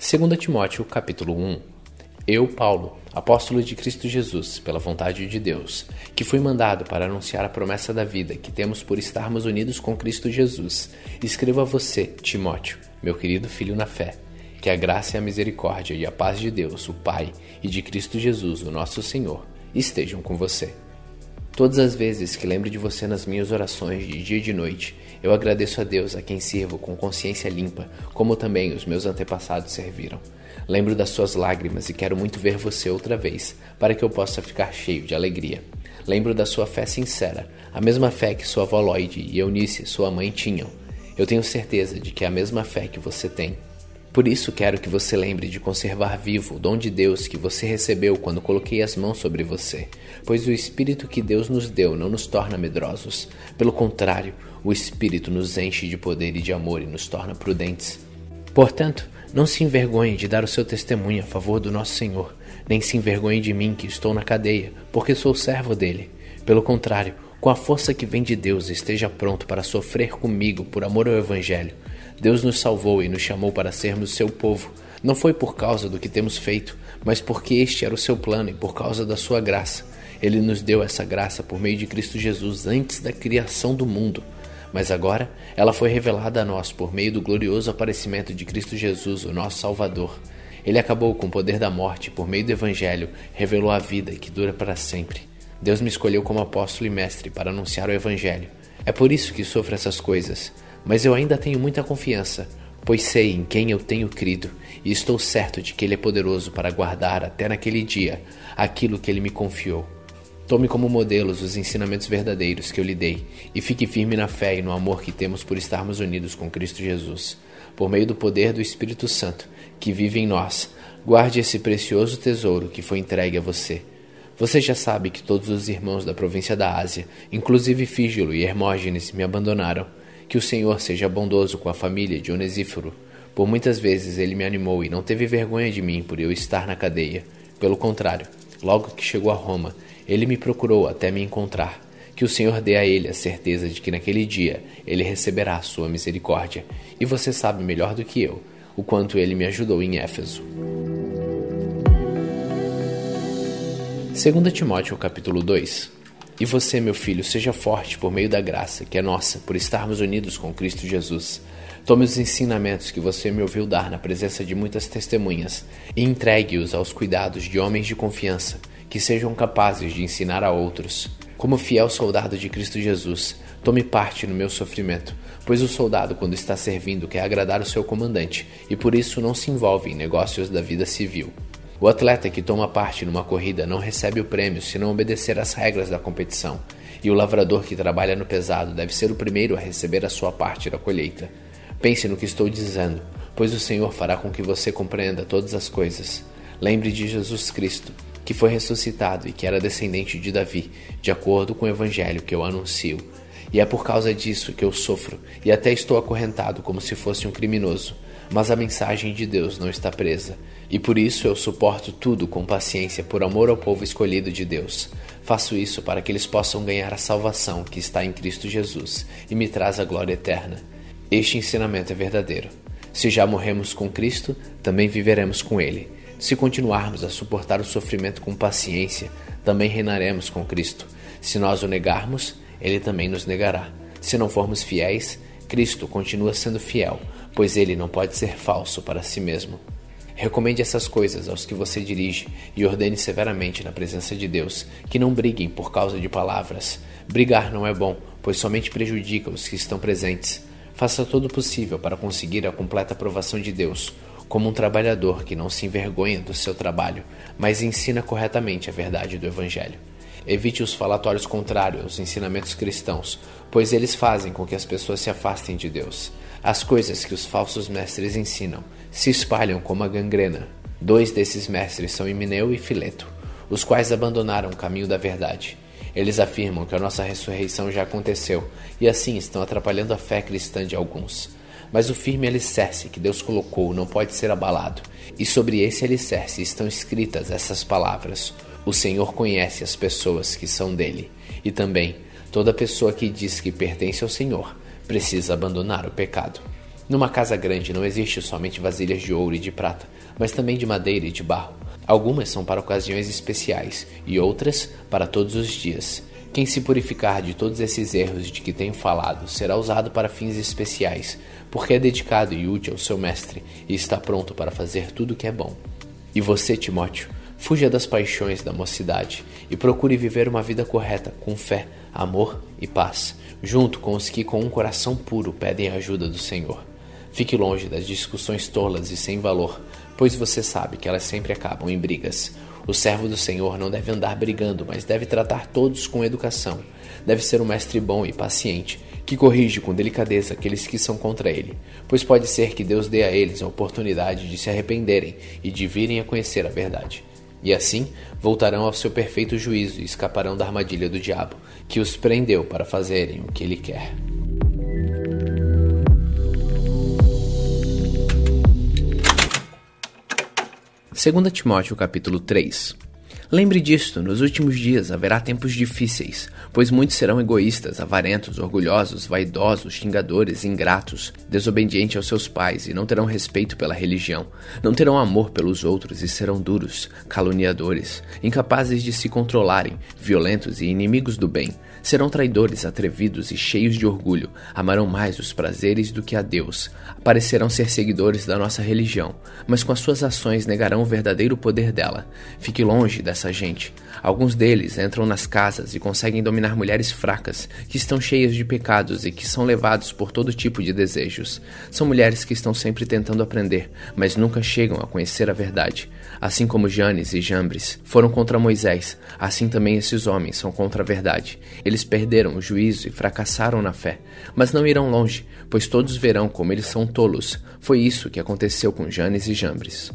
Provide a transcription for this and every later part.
2 Timóteo capítulo 1 Eu, Paulo, apóstolo de Cristo Jesus, pela vontade de Deus, que fui mandado para anunciar a promessa da vida que temos por estarmos unidos com Cristo Jesus, escrevo a você, Timóteo, meu querido filho na fé, que a graça e a misericórdia e a paz de Deus, o Pai, e de Cristo Jesus, o nosso Senhor, estejam com você. Todas as vezes que lembro de você nas minhas orações de dia e de noite, eu agradeço a Deus a quem sirvo com consciência limpa, como também os meus antepassados serviram. Lembro das suas lágrimas e quero muito ver você outra vez, para que eu possa ficar cheio de alegria. Lembro da sua fé sincera, a mesma fé que sua avó Lloyd e Eunice, sua mãe, tinham. Eu tenho certeza de que é a mesma fé que você tem. Por isso quero que você lembre de conservar vivo o dom de Deus que você recebeu quando coloquei as mãos sobre você, pois o Espírito que Deus nos deu não nos torna medrosos. Pelo contrário, o Espírito nos enche de poder e de amor e nos torna prudentes. Portanto, não se envergonhe de dar o seu testemunho a favor do nosso Senhor, nem se envergonhe de mim que estou na cadeia, porque sou servo dele. Pelo contrário, com a força que vem de Deus, esteja pronto para sofrer comigo por amor ao Evangelho Deus nos salvou e nos chamou para sermos seu povo. Não foi por causa do que temos feito, mas porque este era o seu plano e por causa da sua graça. Ele nos deu essa graça por meio de Cristo Jesus antes da criação do mundo. Mas agora ela foi revelada a nós por meio do glorioso aparecimento de Cristo Jesus, o nosso Salvador. Ele acabou com o poder da morte por meio do Evangelho, revelou a vida que dura para sempre. Deus me escolheu como apóstolo e mestre para anunciar o Evangelho. É por isso que sofro essas coisas mas eu ainda tenho muita confiança, pois sei em quem eu tenho crido e estou certo de que Ele é poderoso para guardar até naquele dia aquilo que Ele me confiou. Tome como modelos os ensinamentos verdadeiros que eu lhe dei e fique firme na fé e no amor que temos por estarmos unidos com Cristo Jesus. Por meio do poder do Espírito Santo que vive em nós, guarde esse precioso tesouro que foi entregue a você. Você já sabe que todos os irmãos da província da Ásia, inclusive Fígilo e Hermógenes, me abandonaram que o Senhor seja bondoso com a família de Onesíforo. Por muitas vezes ele me animou e não teve vergonha de mim por eu estar na cadeia. Pelo contrário, logo que chegou a Roma, ele me procurou até me encontrar. Que o Senhor dê a ele a certeza de que naquele dia ele receberá a sua misericórdia. E você sabe melhor do que eu o quanto ele me ajudou em Éfeso. 2 Timóteo capítulo 2 e você, meu filho, seja forte por meio da graça que é nossa, por estarmos unidos com Cristo Jesus. Tome os ensinamentos que você me ouviu dar na presença de muitas testemunhas e entregue-os aos cuidados de homens de confiança, que sejam capazes de ensinar a outros. Como fiel soldado de Cristo Jesus, tome parte no meu sofrimento, pois o soldado, quando está servindo, quer agradar o seu comandante e por isso não se envolve em negócios da vida civil. O atleta que toma parte numa corrida não recebe o prêmio se não obedecer às regras da competição, e o lavrador que trabalha no pesado deve ser o primeiro a receber a sua parte da colheita. Pense no que estou dizendo, pois o Senhor fará com que você compreenda todas as coisas. Lembre de Jesus Cristo, que foi ressuscitado e que era descendente de Davi, de acordo com o evangelho que eu anuncio. E é por causa disso que eu sofro e até estou acorrentado como se fosse um criminoso. Mas a mensagem de Deus não está presa, e por isso eu suporto tudo com paciência por amor ao povo escolhido de Deus. Faço isso para que eles possam ganhar a salvação que está em Cristo Jesus e me traz a glória eterna. Este ensinamento é verdadeiro. Se já morremos com Cristo, também viveremos com Ele. Se continuarmos a suportar o sofrimento com paciência, também reinaremos com Cristo. Se nós o negarmos, Ele também nos negará. Se não formos fiéis, Cristo continua sendo fiel, pois ele não pode ser falso para si mesmo. Recomende essas coisas aos que você dirige e ordene severamente na presença de Deus que não briguem por causa de palavras. Brigar não é bom, pois somente prejudica os que estão presentes. Faça todo o possível para conseguir a completa aprovação de Deus, como um trabalhador que não se envergonha do seu trabalho, mas ensina corretamente a verdade do Evangelho. Evite os falatórios contrários aos ensinamentos cristãos, pois eles fazem com que as pessoas se afastem de Deus. As coisas que os falsos mestres ensinam se espalham como a gangrena. Dois desses mestres são Himeneu e Fileto, os quais abandonaram o caminho da verdade. Eles afirmam que a nossa ressurreição já aconteceu e assim estão atrapalhando a fé cristã de alguns. Mas o firme alicerce que Deus colocou não pode ser abalado, e sobre esse alicerce estão escritas essas palavras: o Senhor conhece as pessoas que são dele, e também toda pessoa que diz que pertence ao Senhor precisa abandonar o pecado. Numa casa grande não existe somente vasilhas de ouro e de prata, mas também de madeira e de barro. Algumas são para ocasiões especiais e outras para todos os dias. Quem se purificar de todos esses erros de que tenho falado será usado para fins especiais, porque é dedicado e útil ao seu mestre e está pronto para fazer tudo o que é bom. E você, Timóteo, fuja das paixões da mocidade e procure viver uma vida correta com fé, amor e paz, junto com os que com um coração puro pedem a ajuda do Senhor. Fique longe das discussões tolas e sem valor, pois você sabe que elas sempre acabam em brigas. O servo do Senhor não deve andar brigando, mas deve tratar todos com educação. Deve ser um mestre bom e paciente, que corrige com delicadeza aqueles que são contra ele, pois pode ser que Deus dê a eles a oportunidade de se arrependerem e de virem a conhecer a verdade. E assim voltarão ao seu perfeito juízo e escaparão da armadilha do diabo, que os prendeu para fazerem o que ele quer. 2 Timóteo capítulo 3 Lembre disto, nos últimos dias haverá tempos difíceis, pois muitos serão egoístas, avarentos, orgulhosos, vaidosos, xingadores, ingratos, desobedientes aos seus pais e não terão respeito pela religião, não terão amor pelos outros e serão duros, caluniadores, incapazes de se controlarem, violentos e inimigos do bem, serão traidores, atrevidos e cheios de orgulho, amarão mais os prazeres do que a Deus, parecerão ser seguidores da nossa religião, mas com as suas ações negarão o verdadeiro poder dela. Fique longe dessa gente. Alguns deles entram nas casas e conseguem dominar mulheres fracas, que estão cheias de pecados e que são levados por todo tipo de desejos. São mulheres que estão sempre tentando aprender, mas nunca chegam a conhecer a verdade. Assim como Janes e Jambres foram contra Moisés, assim também esses homens são contra a verdade. Eles perderam o juízo e fracassaram na fé, mas não irão longe, pois todos verão como eles são tolos. Foi isso que aconteceu com Janes e Jambres.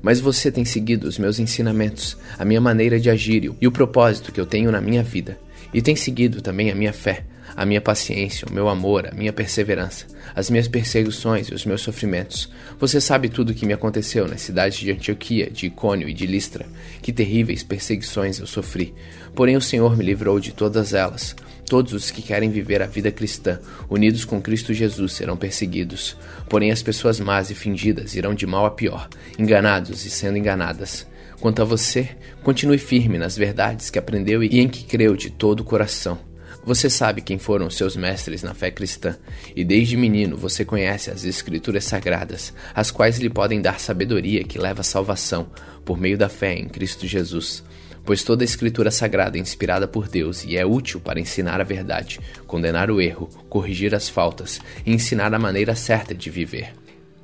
Mas você tem seguido os meus ensinamentos, a minha maneira de agir e o propósito que eu tenho na minha vida, e tem seguido também a minha fé, a minha paciência, o meu amor, a minha perseverança, as minhas perseguições e os meus sofrimentos. Você sabe tudo o que me aconteceu nas cidades de Antioquia, de Icônio e de Listra. Que terríveis perseguições eu sofri. Porém, o Senhor me livrou de todas elas. Todos os que querem viver a vida cristã, unidos com Cristo Jesus, serão perseguidos. Porém, as pessoas más e fingidas irão de mal a pior, enganados e sendo enganadas. Quanto a você, continue firme nas verdades que aprendeu e em que creu de todo o coração. Você sabe quem foram seus mestres na fé cristã, e desde menino você conhece as Escrituras sagradas, as quais lhe podem dar sabedoria que leva à salvação, por meio da fé em Cristo Jesus. Pois toda Escritura sagrada é inspirada por Deus e é útil para ensinar a verdade, condenar o erro, corrigir as faltas e ensinar a maneira certa de viver.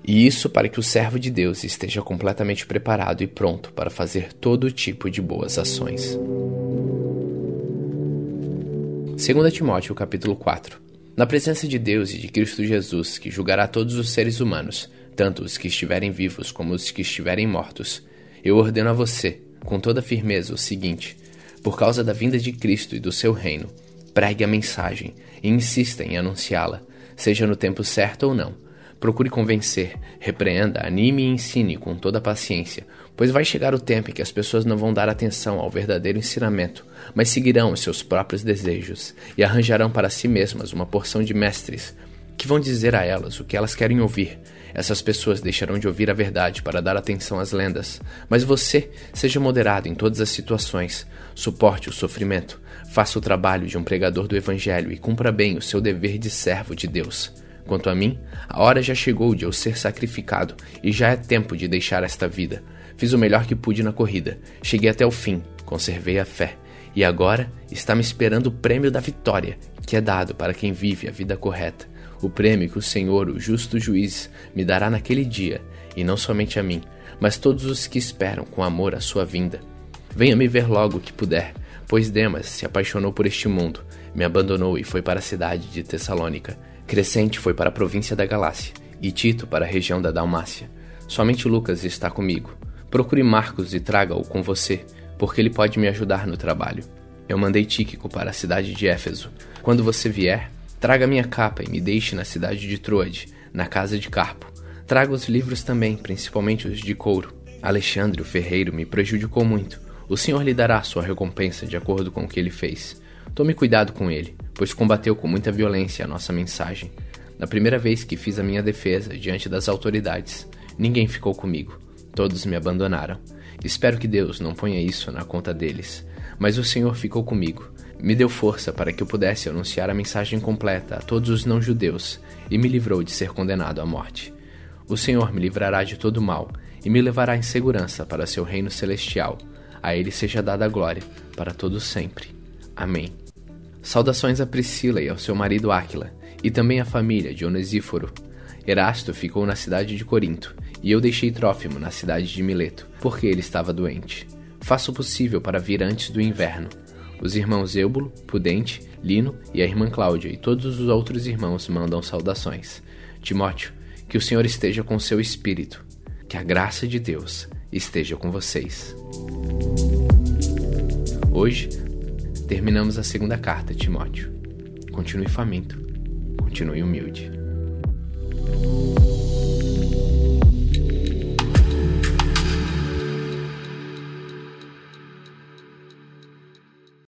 E isso para que o servo de Deus esteja completamente preparado e pronto para fazer todo tipo de boas ações. 2 Timóteo capítulo 4 Na presença de Deus e de Cristo Jesus, que julgará todos os seres humanos, tanto os que estiverem vivos como os que estiverem mortos, eu ordeno a você, com toda firmeza, o seguinte: por causa da vinda de Cristo e do seu reino, pregue a mensagem e insista em anunciá-la, seja no tempo certo ou não. Procure convencer, repreenda, anime e ensine com toda paciência, pois vai chegar o tempo em que as pessoas não vão dar atenção ao verdadeiro ensinamento, mas seguirão os seus próprios desejos e arranjarão para si mesmas uma porção de mestres que vão dizer a elas o que elas querem ouvir. Essas pessoas deixarão de ouvir a verdade para dar atenção às lendas. Mas você, seja moderado em todas as situações, suporte o sofrimento, faça o trabalho de um pregador do Evangelho e cumpra bem o seu dever de servo de Deus. Quanto a mim, a hora já chegou de eu ser sacrificado e já é tempo de deixar esta vida. Fiz o melhor que pude na corrida, cheguei até o fim, conservei a fé. E agora está me esperando o prêmio da vitória, que é dado para quem vive a vida correta. O prêmio que o Senhor, o justo juiz, me dará naquele dia, e não somente a mim, mas todos os que esperam com amor a sua vinda. Venha me ver logo que puder, pois Demas se apaixonou por este mundo, me abandonou e foi para a cidade de Tessalônica. Crescente foi para a província da Galácia e Tito para a região da Dalmácia. Somente Lucas está comigo. Procure Marcos e traga-o com você, porque ele pode me ajudar no trabalho. Eu mandei Tíquico para a cidade de Éfeso. Quando você vier, traga minha capa e me deixe na cidade de Troade, na casa de Carpo. Traga os livros também, principalmente os de couro. Alexandre, o ferreiro, me prejudicou muito. O senhor lhe dará sua recompensa de acordo com o que ele fez. Tome cuidado com ele, pois combateu com muita violência a nossa mensagem. Na primeira vez que fiz a minha defesa diante das autoridades, ninguém ficou comigo. Todos me abandonaram. Espero que Deus não ponha isso na conta deles. Mas o Senhor ficou comigo. Me deu força para que eu pudesse anunciar a mensagem completa a todos os não-judeus e me livrou de ser condenado à morte. O Senhor me livrará de todo mal e me levará em segurança para seu reino celestial. A ele seja dada a glória para todos sempre. Amém. Saudações a Priscila e ao seu marido Áquila, e também à família de Onesíforo. Erasto ficou na cidade de Corinto, e eu deixei Trófimo na cidade de Mileto, porque ele estava doente. Faço o possível para vir antes do inverno. Os irmãos Eubulo, Pudente, Lino e a irmã Cláudia e todos os outros irmãos mandam saudações. Timóteo, que o Senhor esteja com seu espírito. Que a graça de Deus esteja com vocês. Hoje, terminamos a segunda carta, Timóteo. Continue faminto, continue humilde.